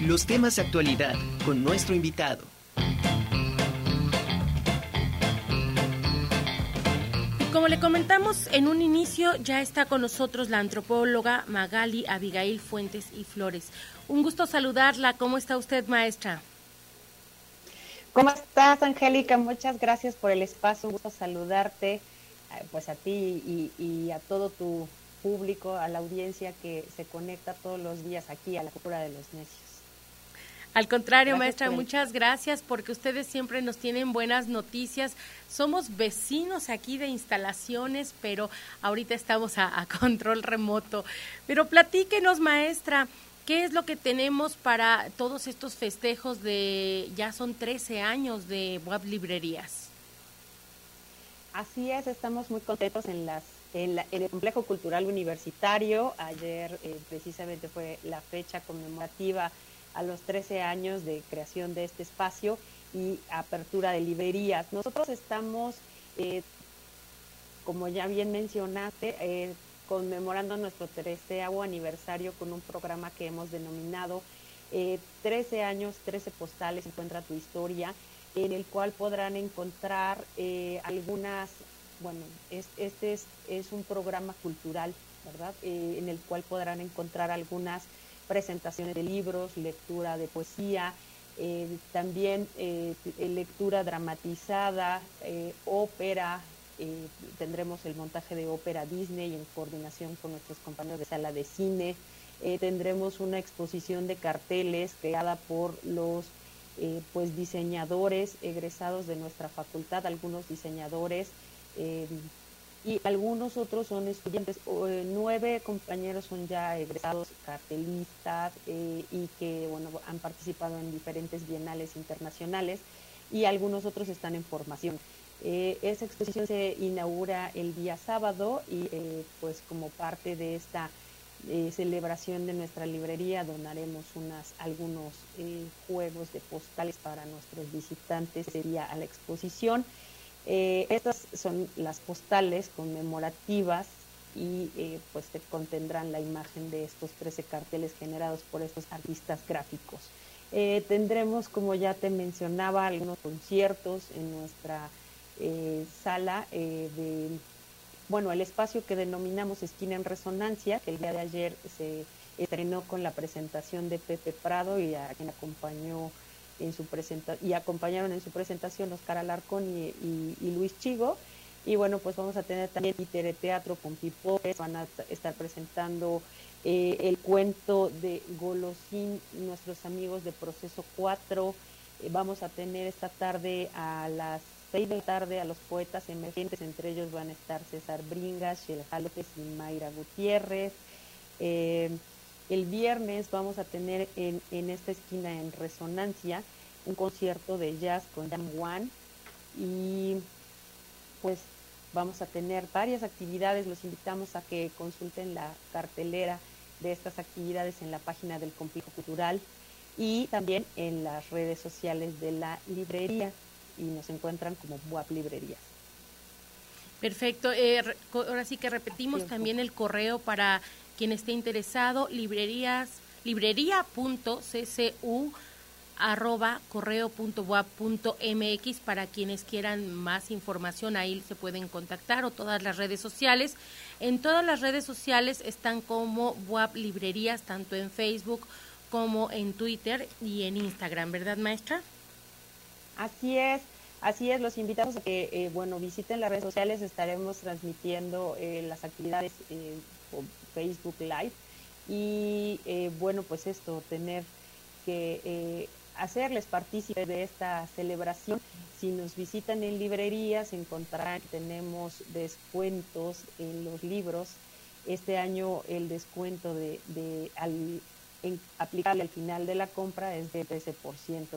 los temas de actualidad con nuestro invitado. Como le comentamos en un inicio, ya está con nosotros la antropóloga Magali Abigail Fuentes y Flores. Un gusto saludarla. ¿Cómo está usted, maestra? ¿Cómo estás, Angélica? Muchas gracias por el espacio. Un gusto saludarte, eh, pues a ti y, a todo tu público, a la audiencia que se conecta todos los días aquí a la cultura de los necios. Al contrario, maestra, muchas gracias porque ustedes siempre nos tienen buenas noticias. Somos vecinos aquí de instalaciones, pero ahorita estamos a control remoto. Pero platíquenos, maestra, ¿Qué es lo que tenemos para todos estos festejos de, ya son 13 años de Web Librerías? Así es, estamos muy contentos en, las, en, el complejo cultural universitario. Ayer eh, precisamente fue la fecha conmemorativa a los 13 años de creación de este espacio y apertura de librerías. Nosotros estamos, eh, como ya bien mencionaste, eh, conmemorando nuestro treceavo aniversario con un programa que hemos denominado 13 eh, años, 13 postales, encuentra tu historia, en el cual podrán encontrar algunas, bueno, este es, es, un programa cultural, ¿verdad? En el cual podrán encontrar algunas presentaciones de libros, lectura de poesía, también lectura dramatizada, ópera, eh, tendremos el montaje de ópera Disney en coordinación con nuestros compañeros de sala de cine. Eh, tendremos una exposición de carteles creada por los eh, pues diseñadores egresados de nuestra facultad, algunos diseñadores y algunos otros son estudiantes. nueve compañeros son ya egresados cartelistas y que bueno han participado en diferentes bienales internacionales y algunos otros están en formación. Eh, esa exposición se inaugura el día sábado y eh, pues como parte de esta eh, celebración de nuestra librería donaremos unas, algunos juegos de postales para nuestros visitantes sería a la exposición. Estas son las postales conmemorativas y pues contendrán la imagen de estos 13 carteles generados por estos artistas gráficos. tendremos, como ya te mencionaba, algunos conciertos en nuestra eh, sala eh, de, bueno, el espacio que denominamos Esquina en Resonancia, que el día de ayer se estrenó con la presentación de Pepe Prado y a quien acompañó en su presentación, y acompañaron en su presentación Oscar Alarcón y, Luis Chigo. Y bueno, pues vamos a tener también Itere Teatro con Pipores, van a estar presentando eh, el cuento de Golosín, nuestros amigos de Proceso 4. vamos a tener esta tarde a las seis de la tarde a los poetas emergentes, entre ellos van a estar César Bringas, Shelja López y Mayra Gutiérrez. Eh, el viernes vamos a tener en, en, esta esquina en Resonancia un concierto de jazz con Jam One y pues vamos a tener varias actividades, los invitamos a que consulten la cartelera de estas actividades en la página del Complejo Cultural y también en las redes sociales de la librería y nos encuentran como WAP Librerías. Perfecto. Eh, ahora sí que repetimos también el correo para quien esté interesado, librerías, librería.ccu arroba correo.wap.mx para quienes quieran más información ahí se pueden contactar o todas las redes sociales en todas las redes sociales están como WAP Librerías tanto en Facebook como en Twitter y en Instagram ¿verdad maestra? Así es, así es, los invitamos a que, eh, bueno, visiten las redes sociales, estaremos transmitiendo eh, las actividades eh, por Facebook Live y, bueno, pues esto, tener que hacerles partícipes de esta celebración. Si nos visitan en librerías, encontrarán que tenemos descuentos en los libros. Este año el descuento de, de al, aplicable al final de la compra es de 13%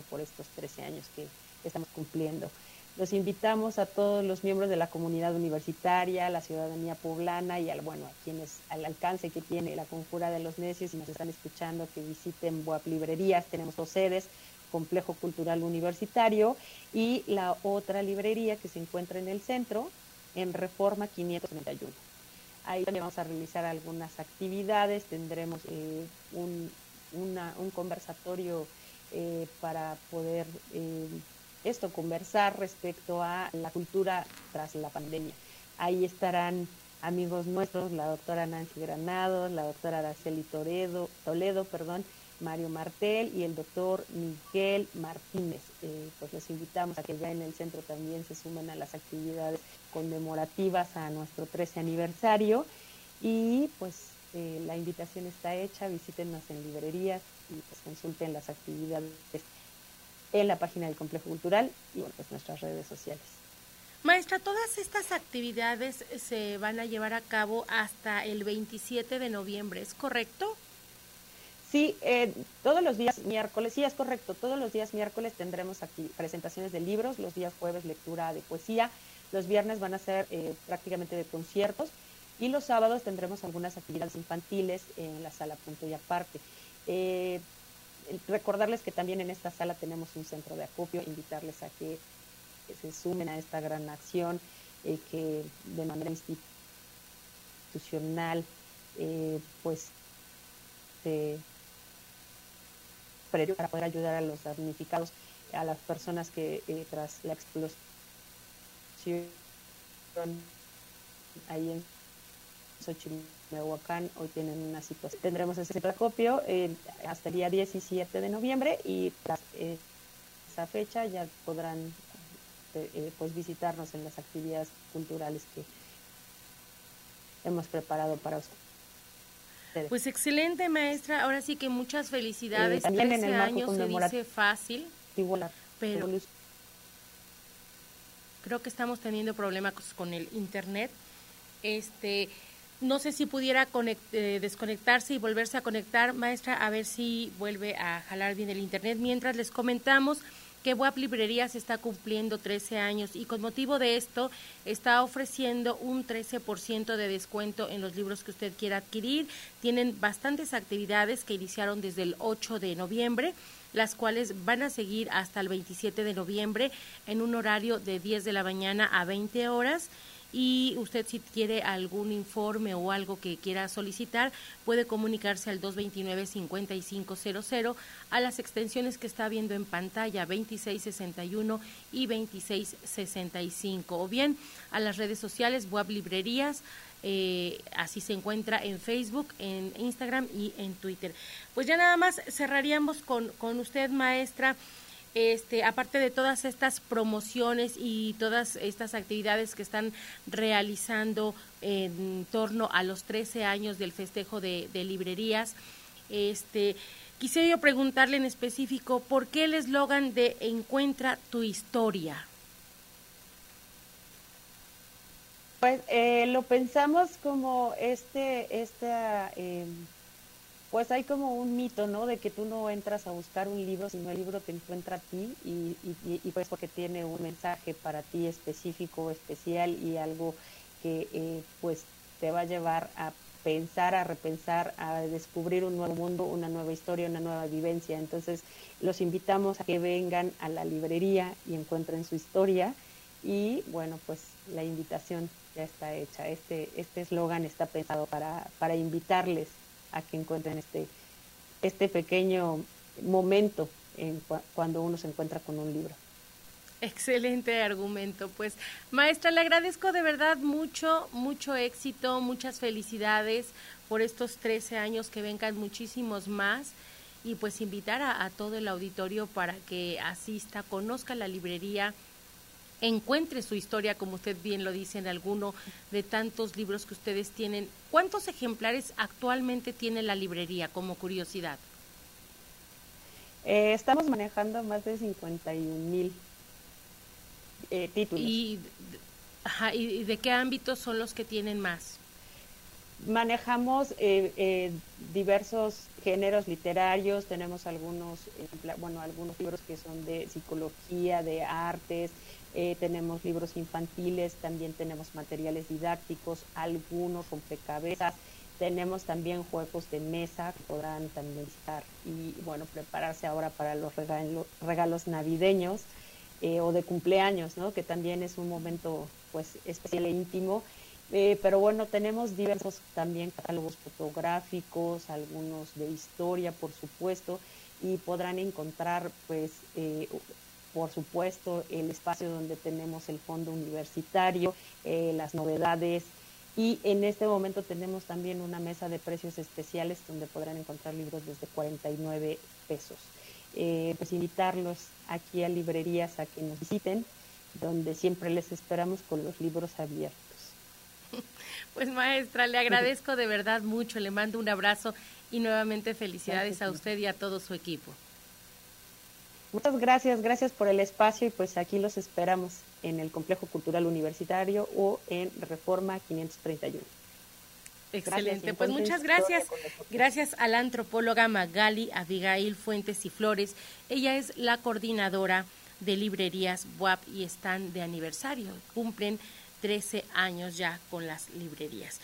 por estos 13 años que estamos cumpliendo. Los invitamos a todos los miembros de la comunidad universitaria, la ciudadanía poblana y al, bueno, a quienes al alcance que tiene la Conjura de los Necios y nos están escuchando que visiten Boap Librerías. Tenemos dos sedes, Complejo Cultural Universitario y la otra librería que se encuentra en el centro, en Reforma 531. Ahí también vamos a realizar algunas actividades, tendremos eh, un, un conversatorio para poder esto, conversar respecto a la cultura tras la pandemia. Ahí estarán amigos nuestros, la doctora Nancy Granados, la doctora Araceli Toledo, Toledo perdón, Mario Martel y el doctor Miguel Martínez. Eh, pues los invitamos a que ya en el centro también se sumen a las actividades conmemorativas a nuestro 13 aniversario y pues eh, la invitación está hecha, visítenos en librerías y pues consulten las actividades en la página del Complejo Cultural y bueno, pues nuestras redes sociales. Maestra, todas estas actividades se van a llevar a cabo hasta el 27 de noviembre, ¿es correcto? Sí, eh, todos los días miércoles, sí es correcto, todos los días miércoles tendremos aquí presentaciones de libros, los días jueves lectura de poesía, los viernes van a ser eh, prácticamente de conciertos y los sábados tendremos algunas actividades infantiles en la sala punto y aparte. Eh, recordarles que también en esta sala tenemos un centro de acopio, invitarles a que se sumen a esta gran acción, eh, que de manera institucional, eh, pues, para poder ayudar a los damnificados, a las personas que eh, tras la explosión ahí en Xochimehuacán hoy tienen una situación. Tendremos ese acopio hasta el día 17 de noviembre y tras esa fecha ya podrán este, eh, pues visitarnos en las actividades culturales que hemos preparado para ustedes. Pues excelente maestra, ahora sí que muchas felicidades. Eh, en el años se dice fácil, pero creo que estamos teniendo problemas con el internet. Este, no sé si pudiera eh, desconectarse y volverse a conectar, maestra, a ver si vuelve a jalar bien el internet. Mientras les comentamos que WAP Librerías está cumpliendo 13 años y con motivo de esto está ofreciendo un 13% de descuento en los libros que usted quiera adquirir. Tienen bastantes actividades que iniciaron desde el 8 de noviembre las cuales van a seguir hasta el 27 de noviembre en un horario de 10 de la mañana a 20 horas y usted si quiere algún informe o algo que quiera solicitar puede comunicarse al 229-5500 a las extensiones que está viendo en pantalla 2661 y 2665 o bien a las redes sociales web librerías eh, así se encuentra en Facebook, en Instagram y en Twitter. Pues ya nada más cerraríamos con, con usted, maestra este, aparte de todas estas promociones y todas estas actividades que están realizando en torno a los 13 años del festejo de, librerías, este, quisiera yo preguntarle en específico por qué el eslogan de Encuentra tu historia. Pues eh, lo pensamos como este, esta eh, pues hay como un mito, ¿no? De que tú no entras a buscar un libro, sino el libro te encuentra a ti y, y, pues porque tiene un mensaje para ti específico, especial y algo que eh, pues te va a llevar a pensar, a repensar, a descubrir un nuevo mundo, una nueva historia, una nueva vivencia. Entonces los invitamos a que vengan a la librería y encuentren su historia y bueno, pues la invitación ya está hecha. Este este eslogan está pensado para, para invitarles a que encuentren este, este pequeño momento en cuando uno se encuentra con un libro. Excelente argumento. Pues, maestra, le agradezco de verdad mucho, mucho éxito, muchas felicidades por estos 13 años, que vengan muchísimos más y pues invitar a todo el auditorio para que asista, conozca la librería, encuentre su historia, como usted bien lo dice en alguno de tantos libros que ustedes tienen. ¿Cuántos ejemplares actualmente tiene la librería como curiosidad? Eh, estamos manejando más de 51 mil eh, títulos. ¿Y, ¿Y de qué ámbitos son los que tienen más? Manejamos eh, diversos géneros literarios, tenemos algunos, bueno, algunos libros que son de psicología, de artes, eh, tenemos libros infantiles, también tenemos materiales didácticos, algunos rompecabezas, tenemos también juegos de mesa que podrán también estar y bueno, prepararse ahora para los regalos, navideños eh, o de cumpleaños, ¿no? que también es un momento pues especial e íntimo Eh, pero bueno, tenemos diversos también catálogos fotográficos, algunos de historia, por supuesto, y podrán encontrar, pues, eh, por supuesto, el espacio donde tenemos el fondo universitario, eh, las novedades, y en este momento tenemos también una mesa de precios especiales donde podrán encontrar libros desde 49 pesos. pues invitarlos aquí a librerías a que nos visiten, donde siempre les esperamos con los libros abiertos. Pues maestra, le agradezco de verdad mucho, le mando un abrazo y nuevamente felicidades a usted y a todo su equipo. Muchas gracias, gracias por el espacio y pues aquí los esperamos en el Complejo Cultural Universitario o en Reforma 531. Excelente, pues muchas gracias. Gracias a la antropóloga Magali Abigail Fuentes y Flores. Ella es la coordinadora de librerías WAP y están de aniversario. Cumplen 13 años ya con las librerías.